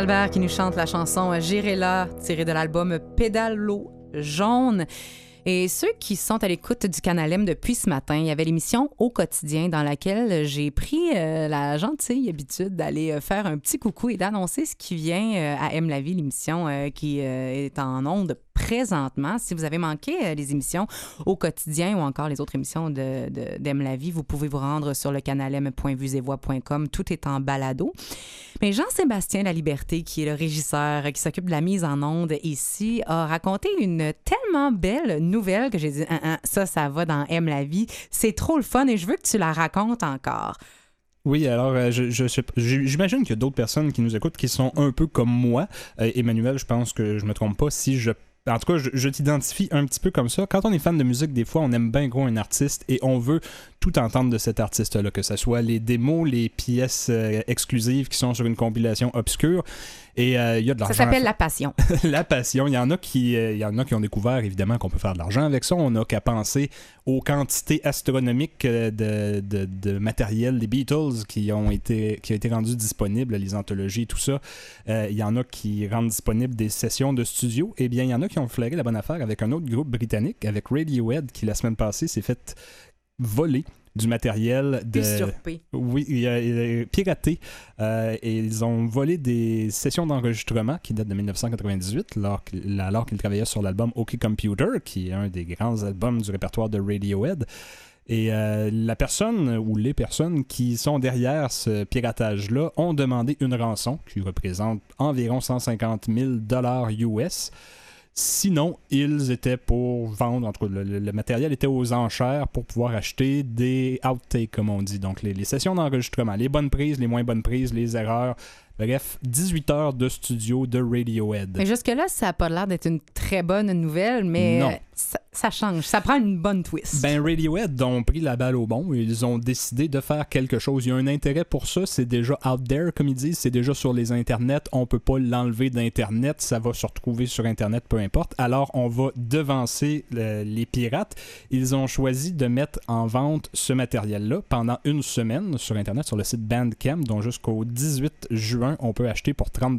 Albert qui nous chante la chanson J'irai là, tirée de l'album Pédalo jaune. Et ceux qui sont à l'écoute du Canal M depuis ce matin, il y avait l'émission Au quotidien dans laquelle j'ai pris euh, la gentille habitude d'aller euh, faire un petit coucou et d'annoncer ce qui vient euh, à M la vie, l'émission euh, qui est en onde présentement. Si vous avez manqué les émissions Au quotidien ou encore les autres émissions de, de- d'Aime la vie, vous pouvez vous rendre sur le canalm.vuesetvoix.com. Tout est en balado. Mais Jean-Sébastien La Liberté, qui est le régisseur qui s'occupe de la mise en onde ici, a raconté une tellement belle nouvelle que j'ai dit, Hein, hein, ça, ça va dans Aime la vie. C'est trop le fun et je veux que tu la racontes encore. Oui, alors euh, je, j'imagine qu'il y a d'autres personnes qui nous écoutent qui sont un peu comme moi. Euh, Emmanuel, je pense que je me trompe pas si je en tout cas, je t'identifie un petit peu comme ça. Quand on est fan de musique, des fois, on aime bien gros un artiste et on veut tout entendre de cet artiste-là, que ce soit les démos, les pièces euh, exclusives qui sont sur une compilation obscure. Et euh, il y a de Ça l'argent. s'appelle La Passion. la passion. Il y en a qui, euh, il y en a qui ont découvert évidemment qu'on peut faire de l'argent avec ça. On n'a qu'à penser aux quantités astronomiques de, de- de matériel des Beatles qui ont été qui a été rendu disponibles, les anthologies, tout ça. Il y en a qui rendent disponibles des sessions de studio. Et bien, il y en a qui ont flairé la bonne affaire avec un autre groupe britannique, avec Radiohead, qui la semaine passée s'est fait voler du matériel de Usurpé. oui, piraté. Euh, et ils ont volé des sessions d'enregistrement qui datent de 1998, alors, qu'il- alors qu'ils travaillaient sur l'album OK Computer, qui est un des grands albums du répertoire de Radiohead. Et euh, la personne ou les personnes qui sont derrière ce piratage-là ont demandé une rançon qui représente environ 150 000 dollars US. Sinon, ils étaient pour vendre, entre le, le- le matériel était aux enchères pour pouvoir acheter des outtakes, comme on dit. Donc, les, les sessions d'enregistrement, les bonnes prises, les moins bonnes prises, les erreurs. Bref, 18 heures de studio de Radiohead. Mais jusque-là, ça n'a pas l'air d'être une très bonne nouvelle, mais Non. Ça, change. Ça prend une bonne twist. Ben, Radiohead ont pris la balle au bon. Ils ont décidé de faire quelque chose. Il y a un intérêt pour ça. C'est déjà out there, comme ils disent. C'est déjà sur les internets. On peut pas l'enlever d'Internet. Ça va se retrouver sur Internet, peu importe. Alors, on va devancer le- les pirates. Ils ont choisi de mettre en vente ce matériel-là pendant une semaine sur Internet, sur le site Bandcamp, dont jusqu'au 18 juin, on peut acheter pour 30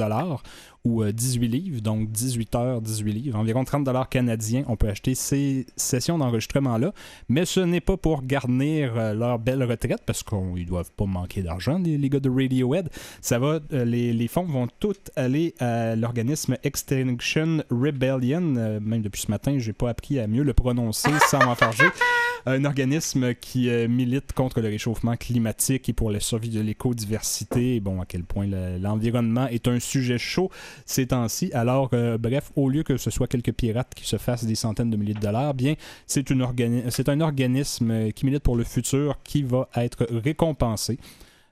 ou euh, 18 livres, donc 18 heures, 18 livres, environ 30 dollars canadiens. On peut acheter ces sessions d'enregistrement-là, mais ce n'est pas pour garnir euh, leur belle retraite, parce qu'ils doivent pas manquer d'argent, les, gars de Radiohead. Ça va, euh, les, les fonds vont tous aller à l'organisme Extinction Rebellion. Euh, même depuis ce matin, j'ai pas appris à mieux le prononcer sans m'enfarger. Un organisme qui euh, milite contre le réchauffement climatique et pour la survie de l'écodiversité. Et Bon, à quel point le- l'environnement est un sujet chaud ces temps-ci. Alors, euh, bref, au lieu que ce soit quelques pirates qui se fassent des centaines de milliers de dollars, bien, c'est organi- un organisme euh, qui milite pour le futur qui va être récompensé.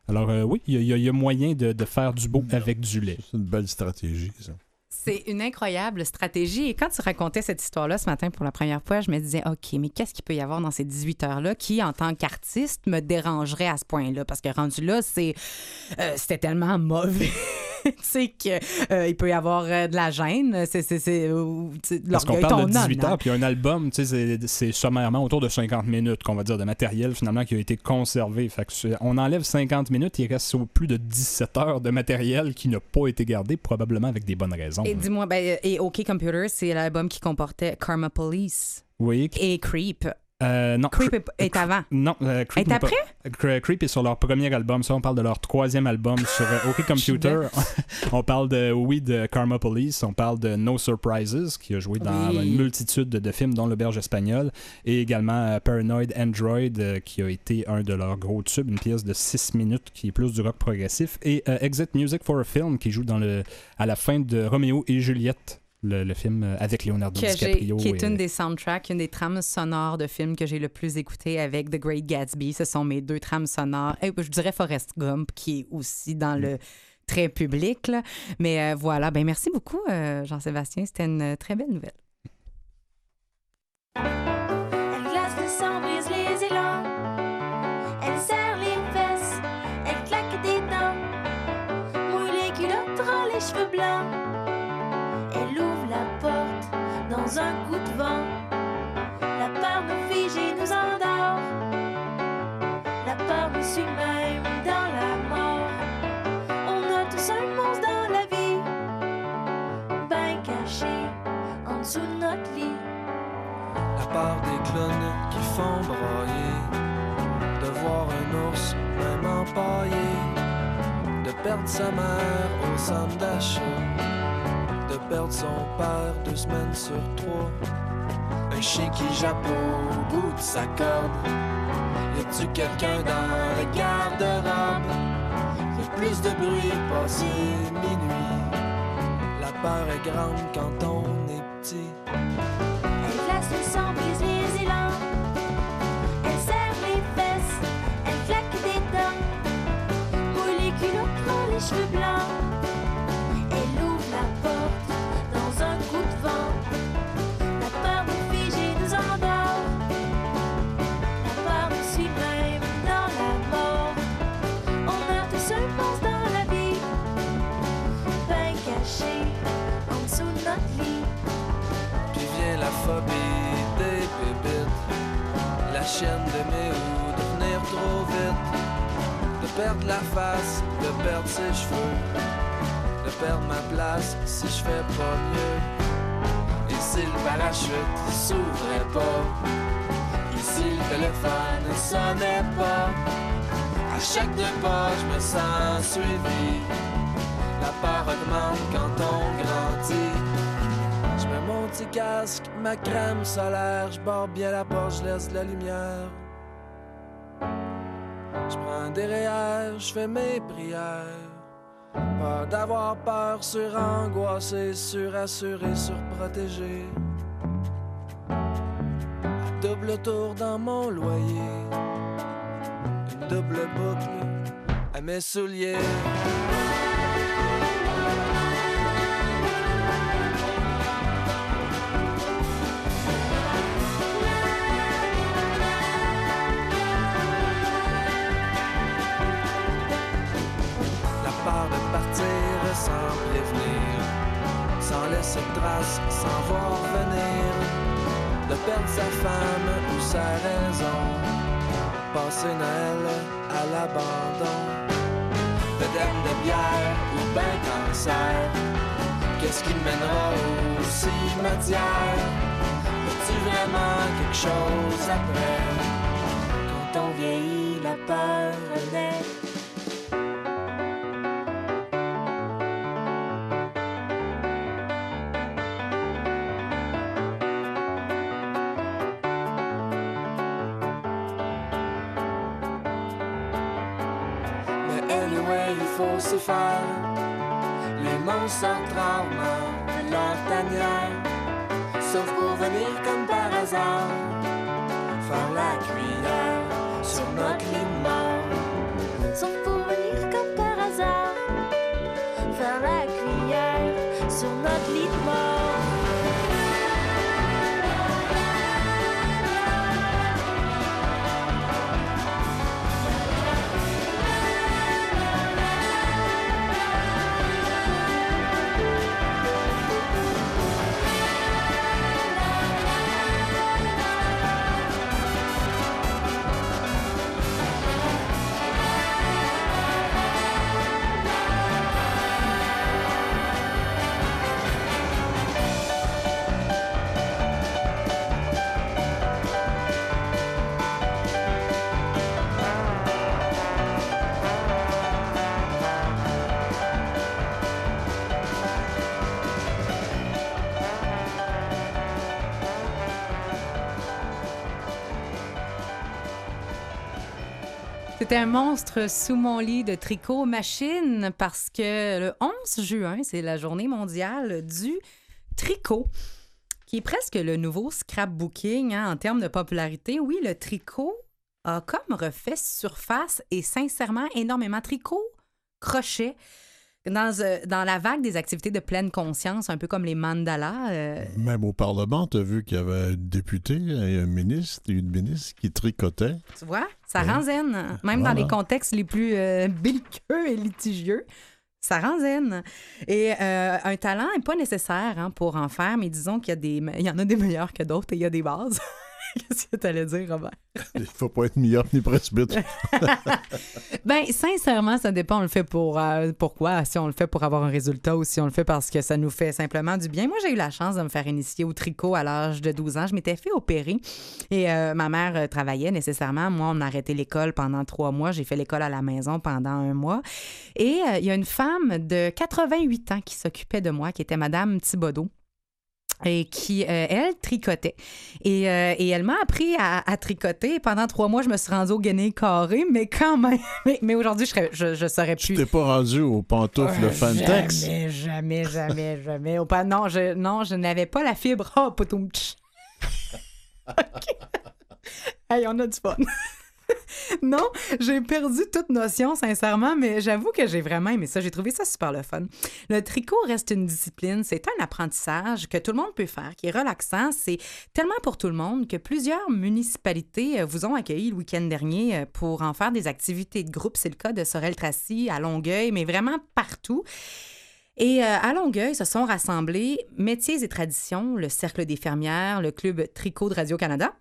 Alors, euh, oui, y, y il y a moyen de, de faire du beau avec du lait. C'est une belle stratégie, ça. C'est une incroyable stratégie. Et quand tu racontais cette histoire-là ce matin pour la première fois, je me disais, OK, mais qu'est-ce qu'il peut y avoir dans ces 18 heures-là qui, en tant qu'artiste, me dérangerait à ce point-là? Parce que rendu là, c'est euh, c'était tellement mauvais. tu sais qu'il peut y avoir euh, de la gêne. C'est c'est- c'est, euh, Parce qu'on parle de tonnant, 18 hein. heures, puis un album, tu sais, c'est- sommairement autour de 50 minutes, qu'on va dire, de matériel finalement qui a été conservé. Fait que on enlève 50 minutes, il reste plus de 17 heures de matériel qui n'a pas été gardé, probablement avec des bonnes raisons. Et dis-moi, ben, et OK Computer, c'est l'album qui comportait Karma Police Oui. et Creep. Euh, non. Creep est, est avant. Non, euh, Creep Est pas- après? Cre- Creep est sur leur premier album. Ça, on parle de leur troisième album sur euh, OK Computer. on parle de, oui, de Karma Police. On parle de No Surprises, qui a joué dans Oui. une multitude de, de films, dont L'Auberge espagnole. Et également euh, Paranoid Android, euh, qui a été un de leurs gros tubes, une pièce de 6 minutes qui est plus du rock progressif. Et euh, Exit Music for a Film, qui joue dans le, à la fin de Roméo et Juliette. Le, le film euh, avec Leonardo que DiCaprio. qui est et- une des soundtracks, une des trames sonores de films que j'ai le plus écouté avec The Great Gatsby. Ce sont mes deux trames sonores. Et je dirais Forrest Gump, qui est aussi dans le très public. là. Mais euh, voilà, ben merci beaucoup, euh, Jean-Sébastien. C'était une euh, très belle nouvelle. Un coup de vent. La peur nous fige et nous endort. La peur nous suit dans la mort. On a tous un monstre dans la vie, ben caché en dessous de notre lit. La part des clones qui font broyer De voir un ours même empaillé De perdre sa mère au centre d'achat De perdre son père deux semaines sur trois. Un chien qui jappe au bout de sa corde. Y a-tu quelqu'un dans le garde-robe? A plus de bruit passé minuit. La peur est grande quand on est petit des pépites. La chienne d'aimer ou de venir trop vite. De perdre la face, de perdre ses cheveux. De perdre ma place si je fais pas mieux. Et si le parachute s'ouvrait pas. Et si le téléphone ne sonnait pas. À chaque deux pas, je me sens suivi. La peur augmente quand on grandit. Je mets mon petit casque, ma crème solaire, je bien la porte, je laisse la lumière. Je prends des REER, je fais mes prières. Pas d'avoir peur, surangoissé, surassuré, surprotégé. Double tour dans mon loyer. Une double boucle à mes souliers. De trace, sans voir venir, de perdre sa femme ou sa raison, passer Noël à l'abandon, Madame de bière ou ben cancer, qu'est-ce qui mènera au cimetière? Veux-tu vraiment quelque chose après? Quand on vieillit, la peur naît. Monstres sortent rarement de leur tanière. Sauf pour venir comme par hasard. Faire la cuillère sur notre lit de mort. C'était un monstre sous mon lit de tricot machine parce que le 11 juin, c'est la journée mondiale du tricot, qui est presque le nouveau scrapbooking hein, en termes de popularité. Oui, le tricot a comme refait surface et sincèrement énormément. Tricot, crochet, dans, euh, dans la vague des activités de pleine conscience, un peu comme les mandalas. euh, Même au Parlement, tu as vu qu'il y avait un député et un ministre et une ministre qui tricotaient. Tu vois, ça rend zen. Même Voilà. dans les contextes les plus euh, belliqueux et litigieux, ça rend zen. Et euh, un talent n'est pas nécessaire hein, pour en faire, mais disons qu'il y, a des, il y en a des meilleurs que d'autres et il y a des bases. Qu'est-ce que tu allais dire, Robert? Il faut pas être meilleur ni presbyte. Ben, sincèrement, ça dépend. On le fait pour euh, pourquoi? Si on le fait pour avoir un résultat ou si on le fait parce que ça nous fait simplement du bien. Moi, j'ai eu la chance de me faire initier au tricot à l'âge de 12 ans. Je m'étais fait opérer et euh, ma mère euh, travaillait nécessairement. Moi, on a arrêté l'école pendant trois mois. J'ai fait l'école à la maison pendant un mois. Et euh, il y a une femme de 88 ans qui s'occupait de moi, qui était Madame Thibodeau et qui, euh, elle, tricotait. Et, euh, et elle m'a appris à, à tricoter. Pendant trois mois, je me suis rendue au guenille carré, mais quand même. Mais, aujourd'hui, je, serais- je, je saurais Tu plus. t'es pas rendu aux pantoufles Euh, Fantex. Jamais, jamais, jamais, jamais. Au non, je, non, je n'avais pas la fibre. Oh, potoum, tch. OK. Hey, on a du fun. non, j'ai perdu toute notion, sincèrement, mais j'avoue que j'ai vraiment aimé ça. J'ai trouvé ça super le fun. Le tricot reste une discipline. C'est un apprentissage que tout le monde peut faire, qui est relaxant. C'est tellement pour tout le monde que plusieurs municipalités euh, vous ont accueilli le week-end dernier euh, pour en faire des activités de groupe. C'est le cas de Sorel-Tracy, à Longueuil, mais vraiment partout. Et euh, à Longueuil se sont rassemblés Métiers et Traditions, le Cercle des fermières, le Club Tricot de Radio-Canada,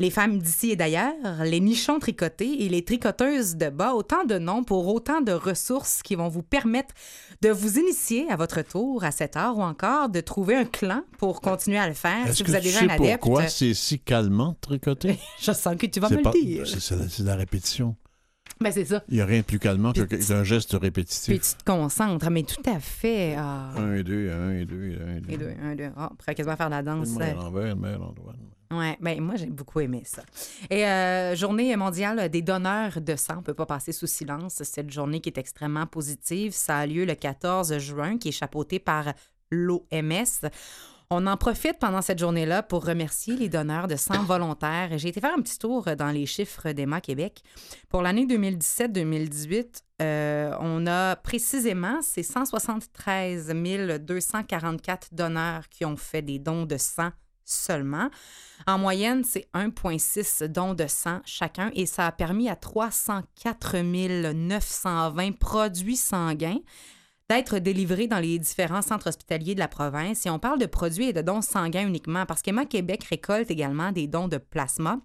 les femmes d'ici et d'ailleurs, les nichons tricotés et les tricoteuses de bas, autant de noms pour autant de ressources qui vont vous permettre de vous initier à votre tour à cet art ou encore de trouver un clan pour continuer à le faire Est-ce si que vous tu déjà un adepte. pourquoi c'est si calmant tricoter? Je sens que tu vas me pas- le dire. C'est la, la répétition. Ben, c'est ça. Il n'y a rien de plus calmant Puis- qu'un geste Puis répétitif. tu te concentres, mais tout à fait. Ah. Un et deux, un et deux, un et deux. Et deux, un, deux. Ah, on pourrait quasiment faire la danse. Une main à l'envers, une main à l'endroit. Ouais, ben moi j'ai beaucoup aimé ça. Et euh, journée mondiale des donneurs de sang, on peut pas passer sous silence cette journée qui est extrêmement positive. Ça a lieu le 14 juin, qui est chapeautée par l'OMS. On en profite pendant cette journée-là pour remercier les donneurs de sang volontaires. J'ai été faire un petit tour dans les chiffres d'EMA Québec. Pour l'année 2017-2018, euh, on a précisément, c'est 173 244 donneurs qui ont fait des dons de sang seulement. En moyenne, c'est 1,6 dons de sang chacun et ça a permis à 304 920 produits sanguins d'être délivrés dans les différents centres hospitaliers de la province. Et on parle de produits et de dons sanguins uniquement parce qu'Emma Québec récolte également des dons de plasma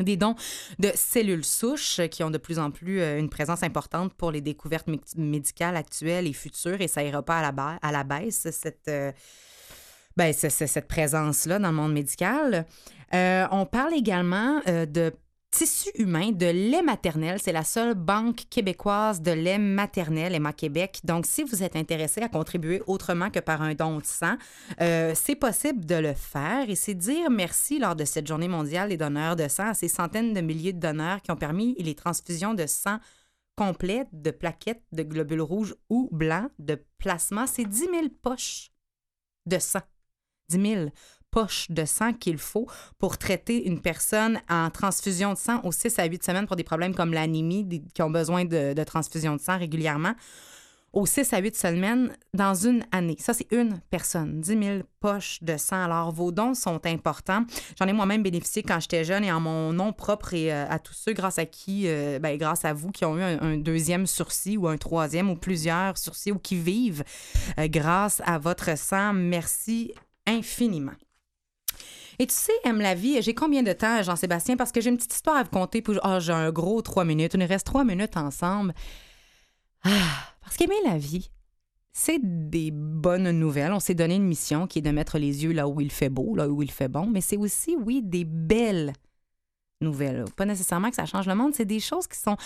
des dons de cellules souches qui ont de plus en plus euh, une présence importante pour les découvertes mé- médicales actuelles et futures et ça ira pas à la, à la baisse, cette, ben, ce- ce- cette présence-là dans le monde médical. Euh, on parle également euh, de tissu humain, de lait maternel. C'est la seule banque québécoise de lait maternel, Emma Québec. Donc, si vous êtes intéressé à contribuer autrement que par un don de sang, euh, c'est possible de le faire et c'est dire merci lors de cette journée mondiale des donneurs de sang à ces centaines de milliers de donneurs qui ont permis les transfusions de sang complètes, de plaquettes, de globules rouges ou blancs, de plasma. C'est 10 000 poches de sang. 10 000 poches de sang qu'il faut pour traiter une personne en transfusion de sang aux 6 à 8 semaines pour des problèmes comme l'anémie, qui ont besoin de, transfusion de sang régulièrement. Aux 6 à 8 semaines dans une année. Ça, c'est une personne. 10 000 poches de sang. Alors, vos dons sont importants. J'en ai moi-même bénéficié quand j'étais jeune et en mon nom propre et euh, à tous ceux grâce à qui, euh, ben, grâce à vous qui ont eu un, un deuxième sursis ou un troisième ou plusieurs sursis ou qui vivent euh, grâce à votre sang. Merci infiniment. Et tu sais, aime la vie, j'ai combien de temps, Jean-Sébastien? Parce que j'ai une petite histoire à vous conter. Puis, ah, j'ai un gros trois minutes. Il nous reste trois minutes ensemble. Ah, parce qu'aimer la vie, c'est des bonnes nouvelles. On s'est donné une mission qui est de mettre les yeux là où il fait beau, là où il fait bon, mais c'est aussi, oui, des belles nouvelles. Pas nécessairement que ça change le monde, c'est des choses qui sont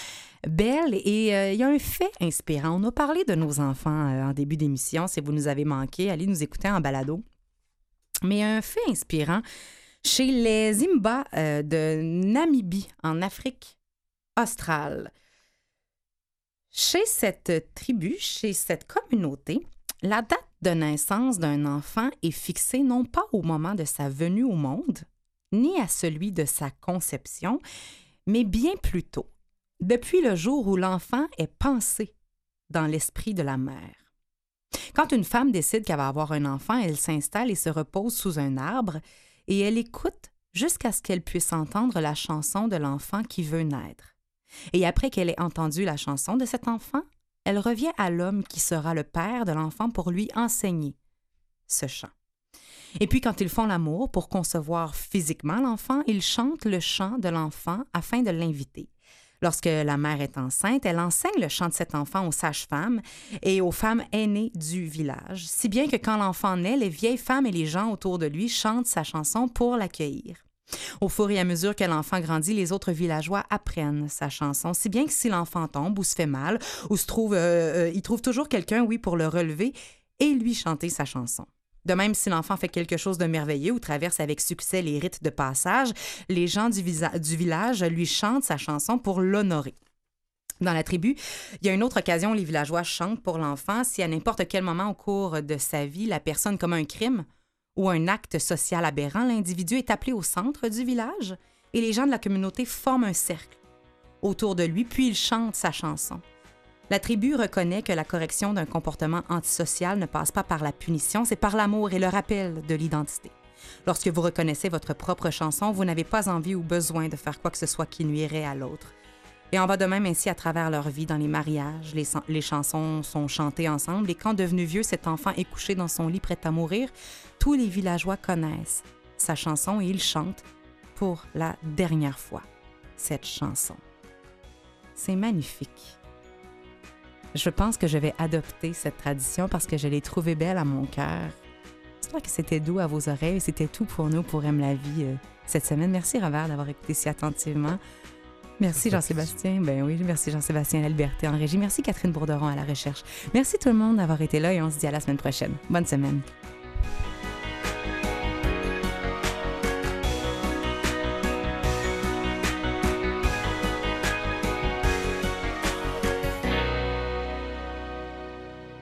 belles et euh, il y a un fait inspirant. On a parlé de nos enfants euh, en début d'émission. Si vous nous avez manqué, allez nous écouter en balado. Mais un fait inspirant chez les Imba euh, de Namibie, en Afrique australe. Chez cette tribu, chez cette communauté, la date de naissance d'un enfant est fixée non pas au moment de sa venue au monde, ni à celui de sa conception, mais bien plus tôt, depuis le jour où l'enfant est pensé dans l'esprit de la mère. Quand une femme décide qu'elle va avoir un enfant, elle s'installe et se repose sous un arbre et elle écoute jusqu'à ce qu'elle puisse entendre la chanson de l'enfant qui veut naître. Et après qu'elle ait entendu la chanson de cet enfant, elle revient à l'homme qui sera le père de l'enfant pour lui enseigner ce chant. Et puis quand ils font l'amour pour concevoir physiquement l'enfant, ils chantent le chant de l'enfant afin de l'inviter. Lorsque la mère est enceinte, elle enseigne le chant de cet enfant aux sages-femmes et aux femmes aînées du village, si bien que quand l'enfant naît, les vieilles femmes et les gens autour de lui chantent sa chanson pour l'accueillir. Au fur et à mesure que l'enfant grandit, les autres villageois apprennent sa chanson, si bien que si l'enfant tombe ou se fait mal, ou se trouve, euh, euh, il trouve toujours quelqu'un, oui, pour le relever et lui chanter sa chanson. De même, si l'enfant fait quelque chose de merveilleux ou traverse avec succès les rites de passage, les gens du, village lui chantent sa chanson pour l'honorer. Dans la tribu, il y a une autre occasion où les villageois chantent pour l'enfant si à n'importe quel moment au cours de sa vie, la personne commet un crime ou un acte social aberrant, l'individu est appelé au centre du village et les gens de la communauté forment un cercle autour de lui, puis ils chantent sa chanson. La tribu reconnaît que la correction d'un comportement antisocial ne passe pas par la punition, c'est par l'amour et le rappel de l'identité. Lorsque vous reconnaissez votre propre chanson, vous n'avez pas envie ou besoin de faire quoi que ce soit qui nuirait à l'autre. Et en va de même ainsi à travers leur vie, dans les mariages, les, les chansons sont chantées ensemble, et quand devenu vieux, cet enfant est couché dans son lit prêt à mourir, tous les villageois connaissent sa chanson et ils chantent pour la dernière fois cette chanson. C'est magnifique. Je pense que je vais adopter cette tradition parce que je l'ai trouvée belle à mon cœur. J'espère que c'était doux à vos oreilles. C'était tout pour nous, pour Aime la vie euh, cette semaine. Merci Robert d'avoir écouté si attentivement. Merci Jean-Sébastien. Ben oui, merci Jean-Sébastien à la liberté en régie. Merci Catherine Bourderon à la recherche. Merci tout le monde d'avoir été là et on se dit à la semaine prochaine. Bonne semaine.